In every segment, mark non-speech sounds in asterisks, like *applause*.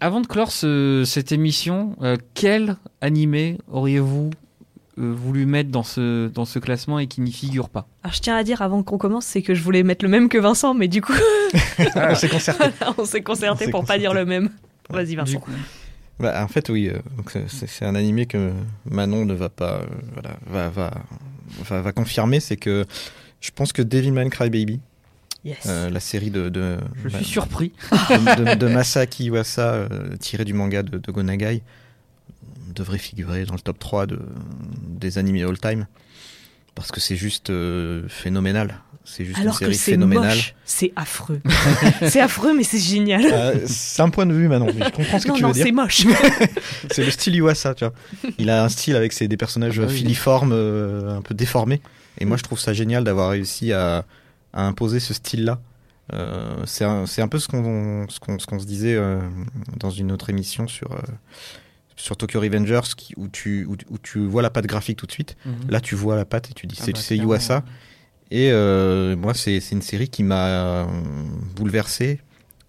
Avant de clore ce- cette émission, euh, quel animé auriez-vous euh, voulu mettre dans ce, dans ce classement et qui n'y figure pas? Alors je tiens à dire avant qu'on commence, c'est que je voulais mettre le même que Vincent, mais du coup, *laughs* Ah, concerté. *laughs* on s'est concerté On s'est pour pas concerté. dire le même. Vas-y Du Vincent. coup, Bah, en fait, oui. euh, c'est- un animé que Manon ne va pas, euh, voilà, va, va, va, va confirmer, c'est que je pense que Devilman Crybaby, Yes. euh, la série de, de, je bah, suis surpris. de, de- de Masaki Iwasa, euh, tirée du manga de, de Gonagai, devrait figurer dans le top 3 de, des animés all-time. Parce que c'est juste euh, phénoménal. C'est juste Alors une que série c'est phénoménale. c'est affreux. *laughs* c'est affreux, mais c'est génial. Euh, c'est un point de vue, Manon, mais je comprends ce que non, tu non, veux dire. c'est moche. *laughs* C'est le style Iwasa, tu vois. Il a un style avec ses, des personnages Ah oui. filiformes, euh, un peu déformés. Et moi, je trouve ça génial d'avoir réussi à, à imposer ce style-là. Euh, c'est un, peu ce qu'on ce qu'on ce qu'on se disait euh, dans une autre émission sur, euh, sur Tokyo Revengers, qui, où, tu, où, où tu vois la patte graphique tout de suite. Mhm. Là, tu vois la patte et tu dis Ah c'est bah, c'est ouais. Et euh, moi, c'est une série qui m'a bouleversé.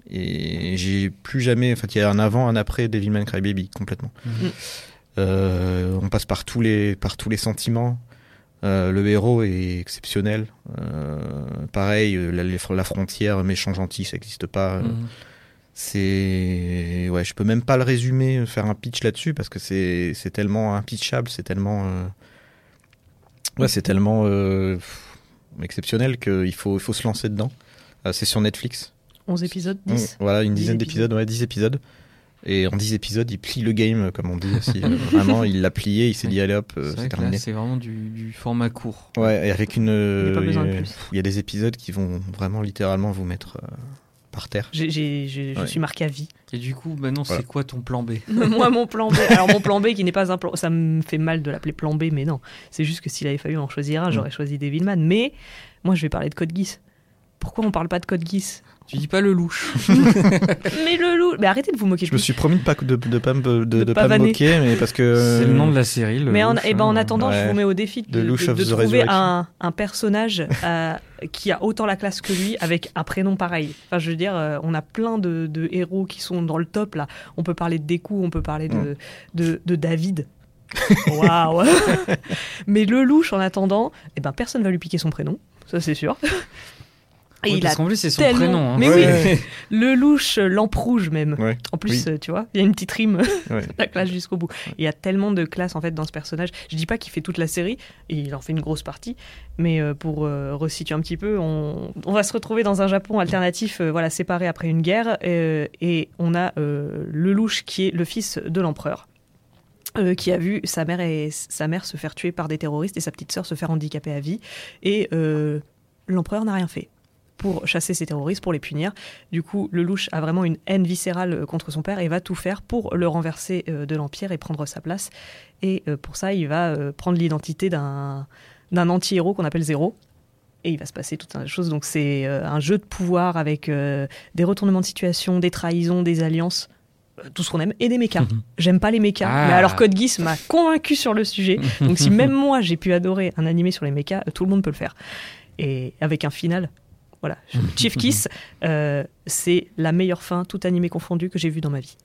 Et j'ai plus jamais. En fait, il y a un avant, un après Devilman Crybaby, complètement. Mhm. Euh, on passe par tous les, par tous les sentiments. Euh, le héros est exceptionnel. Euh, pareil, euh, la, frontière méchant-gentil, ça n'existe pas. Mhm. C'est. Ouais, je peux même pas le résumer, faire un pitch là-dessus, parce que c'est c'est tellement impitchable, c'est tellement. euh, Ouais, c'est tellement euh, pff, exceptionnel qu'il faut, il faut se lancer dedans. Euh, c'est sur Netflix. 11 épisodes, On- 10. voilà, une 10 dizaine épisodes. d'épisodes, ouais, 10 épisodes. Et en 10 épisodes, il plie le game, comme on dit aussi. *laughs* Vraiment, il l'a plié, il s'est dit, allez hop, euh, C'est c'est vrai que là, terminé. c'est vraiment du, du format court. Ouais, et avec une. Il y a pas besoin de euh, plus. Il y a des épisodes qui vont vraiment littéralement vous mettre euh, par terre. J'ai- j'ai- j'ai- Je Ouais. suis marqué à vie. Et du coup, maintenant, Voilà. c'est quoi ton plan B *laughs* Moi, mon plan B. Alors, mon plan B qui n'est pas un plan. Ça me fait mal de l'appeler plan B, mais non. C'est juste que s'il avait fallu en choisir un, Mm. j'aurais choisi Devilman. Mais moi, je vais parler de Code Geass. Pourquoi on parle pas de Code Geass Tu dis pas le louche. *laughs* Mais le loup. Mais arrêtez de vous moquer Je me suis promis de pas de, de pas me de, De de pas pas me moquer, mais parce que *laughs* c'est le nom de la série. Le Mais en, louche, eh ben, en hein. attendant, je vous mets au défi de, The Louche de- of de the trouver un, un personnage euh, qui a autant la classe que lui avec un prénom pareil. Enfin, je veux dire, euh, on a plein de, de héros qui sont dans le top là. On peut parler de Deku, on peut parler de, Mm. de, de David. *laughs* Waouh Mais le louche, en attendant, eh ben, personne va lui piquer son prénom, ça c'est sûr. Et Ouais, il parce a qu'en plus, c'est son tellement- prénom. hein. Mais Ouais. *laughs* le louche, euh, lampe rouge même. Ouais. En plus, Oui. euh, tu vois, il y a une petite rime Ouais. *laughs* la classe jusqu'au bout. Il y a tellement de classe en fait dans ce personnage. Je dis pas qu'il fait toute la série, et il en fait une grosse partie, mais euh, pour euh, resituer un petit peu, on, on va se retrouver dans un Japon alternatif, euh, voilà, séparé après une guerre, euh, et on a euh, le louche qui est le fils de l'empereur. euh, qui a vu sa mère et sa mère se faire tuer par des terroristes et sa petite sœur se faire handicaper à vie et euh, l'empereur n'a rien fait pour chasser ces terroristes, pour les punir. Du coup, le louche a vraiment une haine viscérale euh, contre son père et va tout faire pour le renverser euh, de l'Empire et prendre sa place. Et euh, pour ça, il va prendre l'identité d'un d'un anti-héros qu'on appelle Zéro. Et il va se passer toute une chose. Donc c'est un jeu de pouvoir avec des retournements de situation, des trahisons, des alliances, tout ce qu'on aime, et des mechas. Mhm. J'aime pas les mechas, Ah. mais alors Code Geass m'a convaincu sur le sujet. *laughs* Donc si même moi j'ai pu adorer un animé sur les mechas, tout le monde peut le faire. Et avec un final, voilà, Chief Kiss, euh, c'est la meilleure fin, tout animé confondu, que j'ai vu dans ma vie.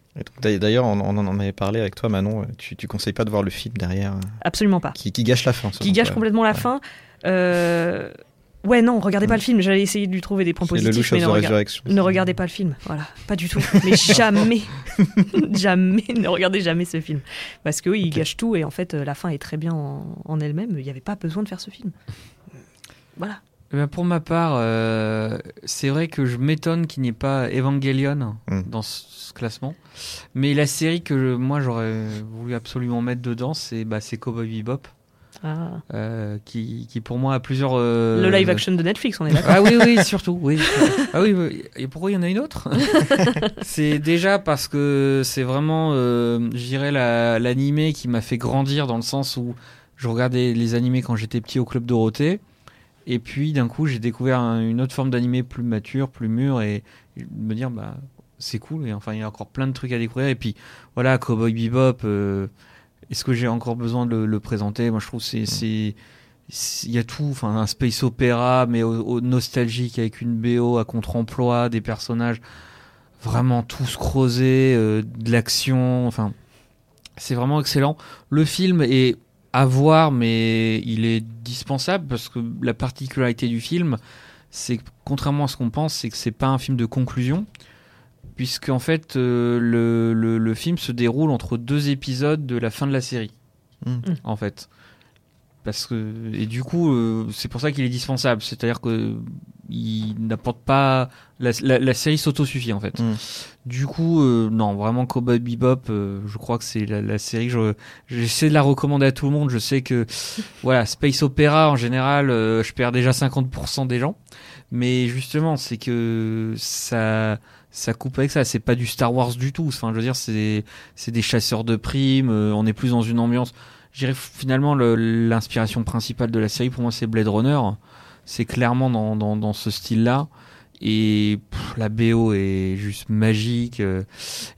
D'ailleurs- on, on en avait parlé avec toi, Manon. euh, Tu, tu conseilles pas de voir le film derrière, euh, Absolument pas. qui, qui gâche la fin. Qui gâche complètement la Ouais. fin. Euh, Ouais, non, regardez pas le film. J'allais essayer de lui trouver des points positifs, mais ne, rega- ne regardez pas le film. Voilà, pas du tout. Mais *laughs* jamais, *laughs* jamais, ne regardez jamais ce film. Parce que oui, il gâche tout et en fait, la fin est très bien en, en elle-même. Il n'y avait pas besoin de faire ce film. Voilà. Eh ben, pour ma part, euh, c'est vrai que je m'étonne qu'il n'y ait pas Evangelion Mm. dans ce, ce classement. Mais la série que je- moi j'aurais voulu absolument mettre dedans, c'est bah, c'est Cowboy Bebop, Ah. euh, qui, qui pour moi a plusieurs. euh, Le live action de Netflix, on est d'accord. Ah oui, oui, surtout. Oui. Ah oui, oui. Et pourquoi il y en a une autre? *laughs* C'est déjà parce que c'est vraiment, euh, je dirais, la- l'animé qui m'a fait grandir dans le sens où je regardais les animés quand j'étais petit au Club Dorothée. Et puis d'un coup, j'ai découvert un- une autre forme d'animé plus mature, plus mûr et, et me dire, bah, c'est cool. Et enfin, il y a encore plein de trucs à découvrir. Et puis voilà, Cowboy Bebop. euh, Est-ce que j'ai encore besoin de le, le présenter? Moi, je trouve que c'est c'est il y a tout, enfin un space opéra mais au, au nostalgique avec une BO à contre-emploi, des personnages vraiment tous creusés, euh, de l'action, enfin, c'est vraiment excellent. Le film est à voir, mais il est dispensable parce que la particularité du film, c'est contrairement à ce qu'on pense, c'est que c'est pas un film de conclusion, puisque en fait euh, le, le- le film se déroule entre deux épisodes de la fin de la série, Mm. en fait. Parce que et du coup, euh, c'est pour ça qu'il est dispensable, c'est-à-dire que il n'apporte pas la, la- la série s'autosuffit en fait. Mm. Du coup, euh, non, vraiment Cowboy Bebop, euh, je crois que c'est la, la série. Je, j'essaie de la recommander à tout le monde. Je sais que *laughs* voilà, space opéra en général, euh, je perds déjà 50% des gens. Mais justement, c'est que ça, ça coupe avec ça. C'est pas du Star Wars du tout. Enfin, je veux dire, c'est, c'est des chasseurs de primes. euh, on est plus dans une ambiance. Dirais finalement le- l'inspiration principale de la série pour moi, c'est Blade Runner. C'est clairement dans ce style-là. Et pff, la BO est juste magique. euh,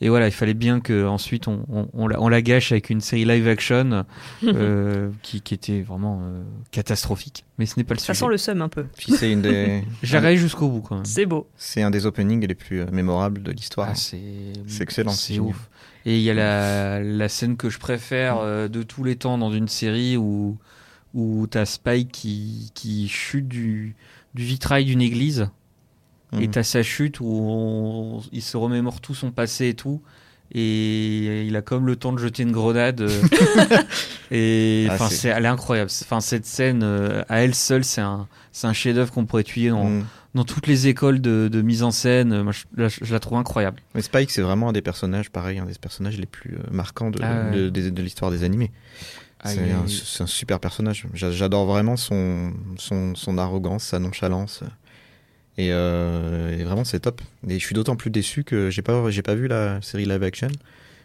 et voilà, il fallait bien que ensuite on, on, on la, on la gâche avec une série live action euh, *laughs* qui, qui était vraiment euh, catastrophique. Mais ce n'est pas le Ça sujet. sent le seum un peu. Puis c'est une des, *laughs* J'arrive jusqu'au bout quand même. C'est beau. c'est un des openings les plus mémorables de l'histoire. Ah, c'est C'est excellent, c'est ouf. Et il y a la, la scène que je préfère euh, de tous les temps dans une série où, où t'as Spike qui, qui chute du, du vitrail d'une église. Et Mhm. t'as sa chute où on- il se remémore tout son passé et tout. Et il a comme le temps de jeter une grenade. euh, *laughs* et Ah, enfin, c'est- c'est, elle est incroyable. Enfin, cette scène, euh, à elle seule, c'est un, c'est un chef-d'œuvre qu'on pourrait étudier dans, Mm. dans toutes les écoles de, de mise en scène. Moi, je, la trouve incroyable. Mais Spike, c'est vraiment un des personnages, pareil, un des personnages les plus euh, marquants de, Ah de, l'histoire des animés. Ah, c'est il un, c'est un super personnage. J'a- J'adore vraiment son, son, son arrogance, sa nonchalance. Et, euh, et vraiment, c'est top. Et je suis d'autant plus déçu que j'ai pas, j'ai pas vu la série live action.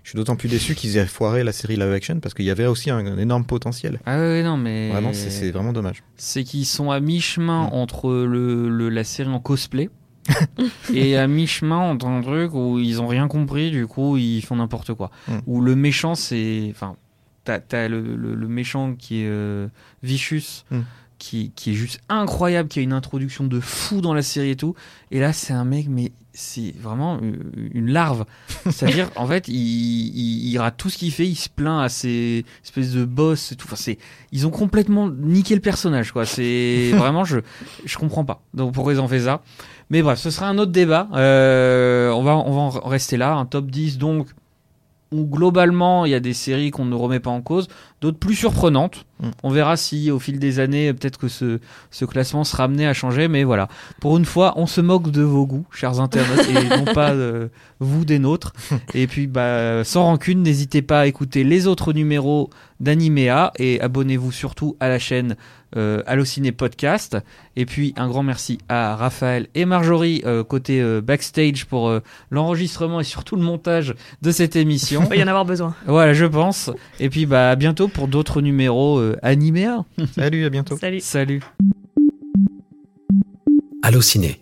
Je suis d'autant plus déçu qu'ils aient foiré la série live action parce qu'il y avait aussi un, un énorme potentiel. Ah ouais, non, mais. Vraiment, c'est- vraiment dommage. c'est qu'ils sont à mi-chemin Mm. entre le, le- la série en cosplay *laughs* et à mi-chemin entre un truc où ils ont rien compris, du coup ils font n'importe quoi. Mm. Où le méchant c'est. Enfin, t'as, t'as le, le- le méchant qui est euh, Vicious. Mm. Qui, qui est juste incroyable, qui a une introduction de fou dans la série et tout. Et là, c'est un mec, mais c'est vraiment euh, une larve. C'est-à-dire, *laughs* en fait, il, il, il rate tout ce qu'il fait, il se plaint à ces espèces de boss et tout. Enfin, c'est, ils ont complètement niqué le personnage, quoi. C'est *laughs* vraiment, je, je comprends pas. Donc pourquoi ils ont fait ça? Mais bref, ce sera un autre débat. Euh, on va, on va en rester là. Un top 10, donc, où globalement, il y a des séries qu'on ne remet pas en cause, d'autres plus surprenantes. Mm. On verra si, au fil des années, peut-être que ce, ce classement sera amené à changer. Mais voilà, pour une fois, on se moque de vos goûts, chers internautes, et non pas euh, vous des nôtres. *laughs* Et puis, bah, sans rancune, n'hésitez pas à écouter les autres numéros d'Animéa et abonnez-vous surtout à la chaîne euh, Allociné Podcast. Et puis, un grand merci à Raphaël et Marjorie euh, côté euh, backstage pour euh, l'enregistrement et surtout le montage de cette émission. Il va y en avoir besoin. voilà, je pense. Et puis, bah, à bientôt pour d'autres numéros euh, Animéa. Salut, à bientôt. Salut. Salut. Allociné,